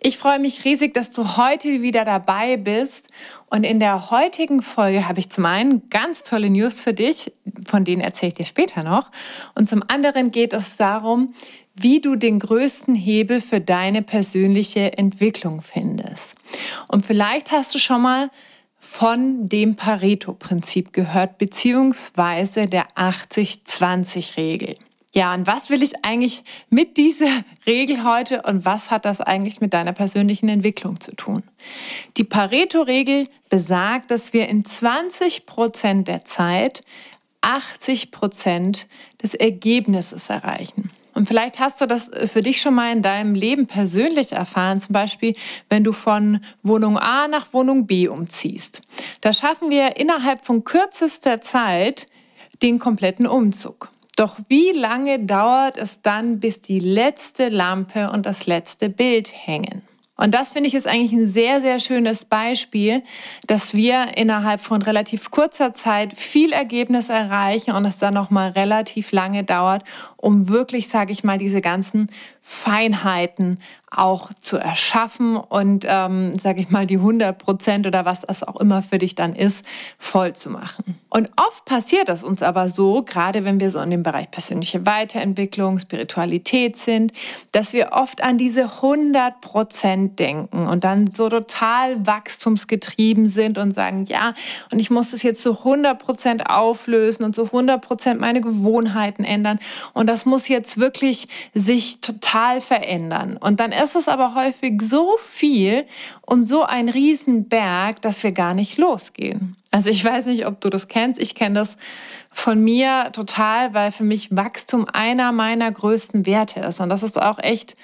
Ich freue mich riesig, dass du heute wieder dabei bist. Und in der heutigen Folge habe ich zum einen ganz tolle News für dich, von denen erzähle ich dir später noch. Und zum anderen geht es darum, wie du den größten Hebel für deine persönliche Entwicklung findest. Und vielleicht hast du schon mal von dem Pareto-Prinzip gehört, beziehungsweise der 80-20-Regel. Ja, und was will ich eigentlich mit dieser Regel heute und was hat das eigentlich mit deiner persönlichen Entwicklung zu tun? Die Pareto-Regel besagt, dass wir in 20 Prozent der Zeit 80 Prozent des Ergebnisses erreichen. Und vielleicht hast du das für dich schon mal in deinem Leben persönlich erfahren, zum Beispiel wenn du von Wohnung A nach Wohnung B umziehst. Da schaffen wir innerhalb von kürzester Zeit den kompletten Umzug. Doch wie lange dauert es dann, bis die letzte Lampe und das letzte Bild hängen? Und das finde ich ist eigentlich ein sehr, sehr schönes Beispiel, dass wir innerhalb von relativ kurzer Zeit viel Ergebnis erreichen und es dann nochmal relativ lange dauert, um wirklich, sage ich mal, diese ganzen Feinheiten auch zu erschaffen und, ähm, sage ich mal, die 100 Prozent oder was das auch immer für dich dann ist, voll zu machen. Und oft passiert es uns aber so, gerade wenn wir so in dem Bereich persönliche Weiterentwicklung, Spiritualität sind, dass wir oft an diese 100 Prozent denken und dann so total wachstumsgetrieben sind und sagen, ja, und ich muss das jetzt zu 100 Prozent auflösen und zu 100 Prozent meine Gewohnheiten ändern und das muss jetzt wirklich sich total verändern. Und dann ist es aber häufig so viel und so ein Riesenberg, dass wir gar nicht losgehen. Also ich weiß nicht, ob du das kennst. Ich kenne das von mir total, weil für mich Wachstum einer meiner größten Werte ist. Und das ist auch echt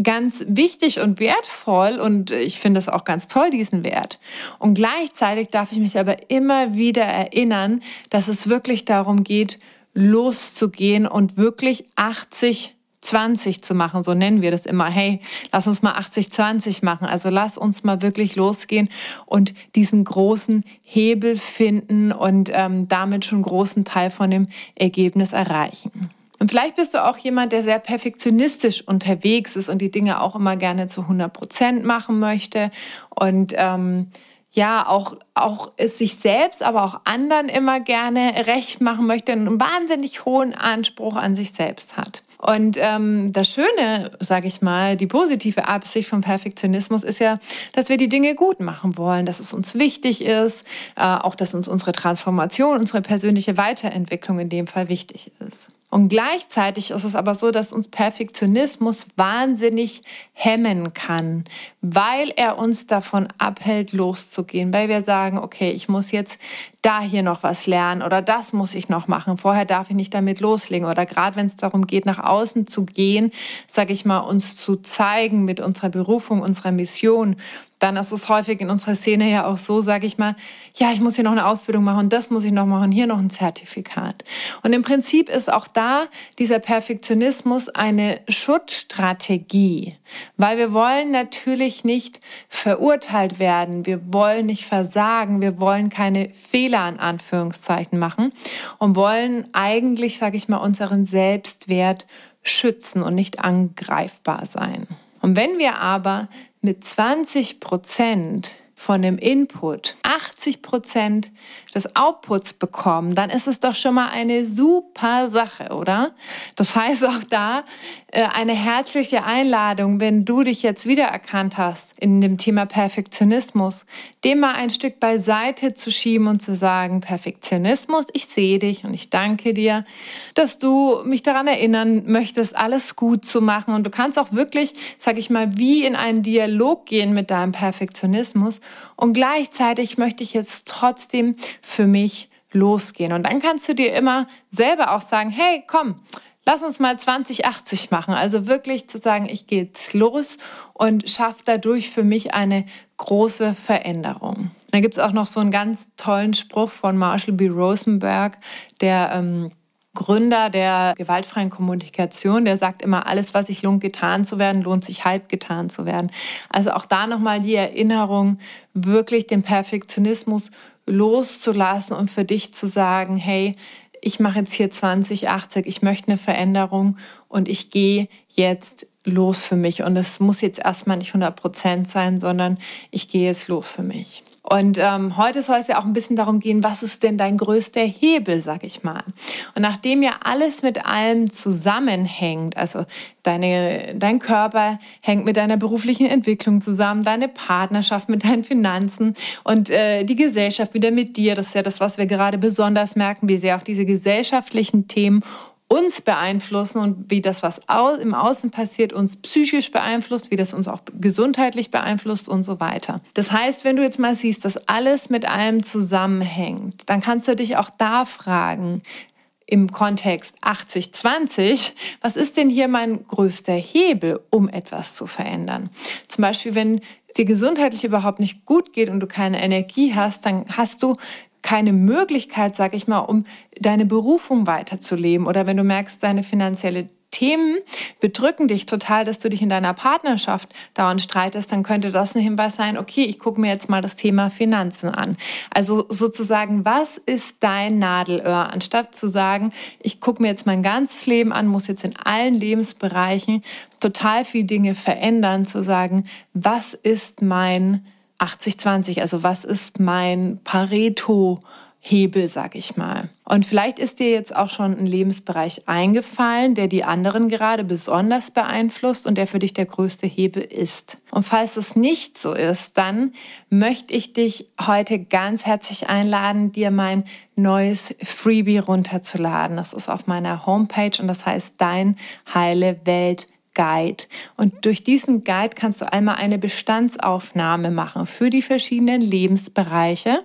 ganz wichtig und wertvoll. Und ich finde es auch ganz toll, diesen Wert. Und gleichzeitig darf ich mich aber immer wieder erinnern, dass es wirklich darum geht, loszugehen und wirklich 80 20 zu machen, so nennen wir das immer. Hey, lass uns mal 80-20 machen. Also lass uns mal wirklich losgehen und diesen großen Hebel finden und ähm, damit schon einen großen Teil von dem Ergebnis erreichen. Und vielleicht bist du auch jemand, der sehr perfektionistisch unterwegs ist und die Dinge auch immer gerne zu 100 Prozent machen möchte und ähm, ja auch, auch es sich selbst, aber auch anderen immer gerne recht machen möchte und einen wahnsinnig hohen Anspruch an sich selbst hat. Und ähm, das Schöne, sage ich mal, die positive Absicht vom Perfektionismus ist ja, dass wir die Dinge gut machen wollen, dass es uns wichtig ist, äh, auch dass uns unsere Transformation, unsere persönliche Weiterentwicklung in dem Fall wichtig ist. Und gleichzeitig ist es aber so, dass uns Perfektionismus wahnsinnig hemmen kann, weil er uns davon abhält, loszugehen, weil wir sagen, okay, ich muss jetzt da hier noch was lernen oder das muss ich noch machen. Vorher darf ich nicht damit loslegen. Oder gerade wenn es darum geht, nach außen zu gehen, sage ich mal, uns zu zeigen mit unserer Berufung, unserer Mission, dann ist es häufig in unserer Szene ja auch so, sage ich mal, ja, ich muss hier noch eine Ausbildung machen, das muss ich noch machen, hier noch ein Zertifikat. Und im Prinzip ist auch da dieser Perfektionismus eine Schutzstrategie, weil wir wollen natürlich nicht verurteilt werden, wir wollen nicht versagen, wir wollen keine Fehler in Anführungszeichen machen und wollen eigentlich, sage ich mal, unseren Selbstwert schützen und nicht angreifbar sein. Und wenn wir aber mit 20 Prozent von dem Input 80 Prozent des Outputs bekommen, dann ist es doch schon mal eine super Sache, oder? Das heißt auch da äh, eine herzliche Einladung, wenn du dich jetzt wiedererkannt hast in dem Thema Perfektionismus, dem mal ein Stück beiseite zu schieben und zu sagen, Perfektionismus, ich sehe dich und ich danke dir, dass du mich daran erinnern möchtest, alles gut zu machen und du kannst auch wirklich, sag ich mal, wie in einen Dialog gehen mit deinem Perfektionismus und gleichzeitig möchte ich jetzt trotzdem für mich losgehen. Und dann kannst du dir immer selber auch sagen, hey, komm, lass uns mal 2080 machen. Also wirklich zu sagen, ich gehe jetzt los und schaffe dadurch für mich eine große Veränderung. Da gibt es auch noch so einen ganz tollen Spruch von Marshall B. Rosenberg, der ähm, Gründer der gewaltfreien Kommunikation, der sagt immer, alles, was sich lohnt, getan zu werden, lohnt sich halb getan zu werden. Also auch da nochmal die Erinnerung, wirklich den Perfektionismus loszulassen und für dich zu sagen, hey, ich mache jetzt hier 2080, ich möchte eine Veränderung und ich gehe jetzt los für mich. Und es muss jetzt erstmal nicht 100 Prozent sein, sondern ich gehe jetzt los für mich. Und ähm, heute soll es ja auch ein bisschen darum gehen, was ist denn dein größter Hebel, sag ich mal. Und nachdem ja alles mit allem zusammenhängt, also deine, dein Körper hängt mit deiner beruflichen Entwicklung zusammen, deine Partnerschaft mit deinen Finanzen und äh, die Gesellschaft wieder mit dir, das ist ja das, was wir gerade besonders merken, wie sehr auch diese gesellschaftlichen Themen uns beeinflussen und wie das, was im Außen passiert, uns psychisch beeinflusst, wie das uns auch gesundheitlich beeinflusst und so weiter. Das heißt, wenn du jetzt mal siehst, dass alles mit allem zusammenhängt, dann kannst du dich auch da fragen, im Kontext 80-20, was ist denn hier mein größter Hebel, um etwas zu verändern? Zum Beispiel, wenn dir gesundheitlich überhaupt nicht gut geht und du keine Energie hast, dann hast du keine Möglichkeit, sag ich mal, um deine Berufung weiterzuleben oder wenn du merkst, deine finanzielle Themen bedrücken dich total, dass du dich in deiner Partnerschaft dauernd streitest, dann könnte das ein Hinweis sein, okay, ich gucke mir jetzt mal das Thema Finanzen an. Also sozusagen, was ist dein Nadelöhr? Anstatt zu sagen, ich gucke mir jetzt mein ganzes Leben an, muss jetzt in allen Lebensbereichen total viele Dinge verändern, zu sagen, was ist mein 80-20, also was ist mein Pareto? Hebel, sag ich mal. Und vielleicht ist dir jetzt auch schon ein Lebensbereich eingefallen, der die anderen gerade besonders beeinflusst und der für dich der größte Hebel ist. Und falls es nicht so ist, dann möchte ich dich heute ganz herzlich einladen, dir mein neues Freebie runterzuladen. Das ist auf meiner Homepage und das heißt Dein Heile Welt Guide. Und durch diesen Guide kannst du einmal eine Bestandsaufnahme machen für die verschiedenen Lebensbereiche.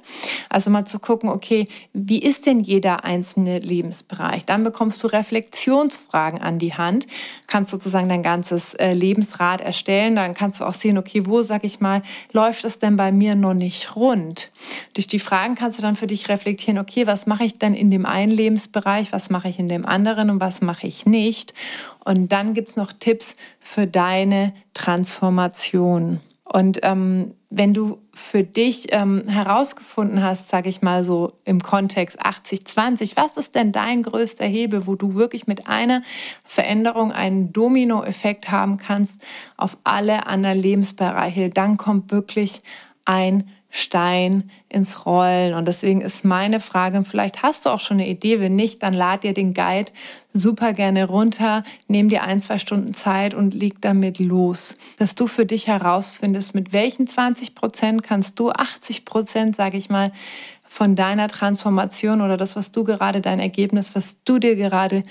Also mal zu gucken, okay, wie ist denn jeder einzelne Lebensbereich? Dann bekommst du Reflexionsfragen an die Hand, kannst sozusagen dein ganzes äh, Lebensrad erstellen. Dann kannst du auch sehen, okay, wo, sag ich mal, läuft es denn bei mir noch nicht rund? Durch die Fragen kannst du dann für dich reflektieren, okay, was mache ich denn in dem einen Lebensbereich, was mache ich in dem anderen und was mache ich nicht? Und dann gibt es noch Tipps für deine Transformation. Und ähm, wenn du für dich ähm, herausgefunden hast, sage ich mal so im Kontext 80-20, was ist denn dein größter Hebel, wo du wirklich mit einer Veränderung einen Dominoeffekt haben kannst auf alle anderen Lebensbereiche, dann kommt wirklich ein Stein ins Rollen. Und deswegen ist meine Frage, vielleicht hast du auch schon eine Idee, wenn nicht, dann lad dir den Guide super gerne runter, nimm dir ein, zwei Stunden Zeit und leg damit los. Dass du für dich herausfindest, mit welchen 20 Prozent kannst du 80 Prozent, sage ich mal, von deiner Transformation oder das, was du gerade, dein Ergebnis, was du dir gerade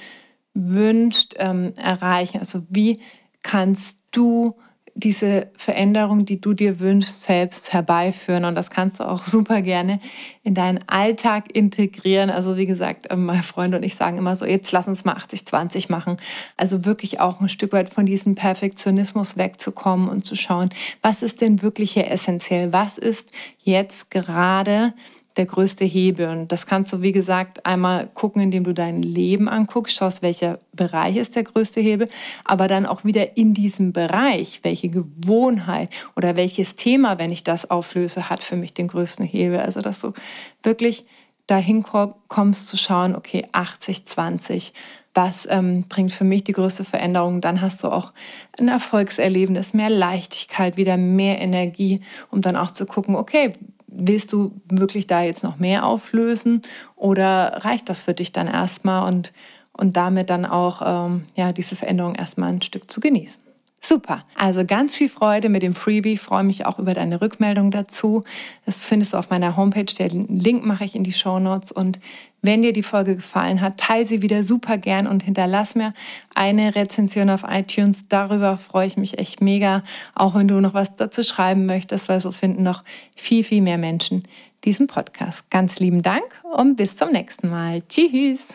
wünscht, ähm, erreichen. Also wie kannst du diese Veränderung, die du dir wünschst, selbst herbeiführen. Und das kannst du auch super gerne in deinen Alltag integrieren. Also wie gesagt, ähm, mein Freund und ich sagen immer so, jetzt lass uns mal 80-20 machen. Also wirklich auch ein Stück weit von diesem Perfektionismus wegzukommen und zu schauen, was ist denn wirklich hier essentiell? Was ist jetzt gerade der größte Hebel. Und das kannst du, wie gesagt, einmal gucken, indem du dein Leben anguckst, schaust, welcher Bereich ist der größte Hebel, aber dann auch wieder in diesem Bereich, welche Gewohnheit oder welches Thema, wenn ich das auflöse, hat für mich den größten Hebel. Also, dass du wirklich dahin kommst zu schauen, okay, 80, 20, was ähm, bringt für mich die größte Veränderung? Dann hast du auch ein Erfolgserlebnis, mehr Leichtigkeit, wieder mehr Energie, um dann auch zu gucken, okay, willst du wirklich da jetzt noch mehr auflösen oder reicht das für dich dann erstmal und, und damit dann auch ähm, ja, diese Veränderung erstmal ein Stück zu genießen? Super. Also ganz viel Freude mit dem Freebie. Ich freue mich auch über deine Rückmeldung dazu. Das findest du auf meiner Homepage. Den Link mache ich in die Show Notes. Und wenn dir die Folge gefallen hat, teile sie wieder super gern und hinterlass mir eine Rezension auf iTunes. Darüber freue ich mich echt mega. Auch wenn du noch was dazu schreiben möchtest, weil so finden noch viel, viel mehr Menschen diesen Podcast. Ganz lieben Dank und bis zum nächsten Mal. Tschüss.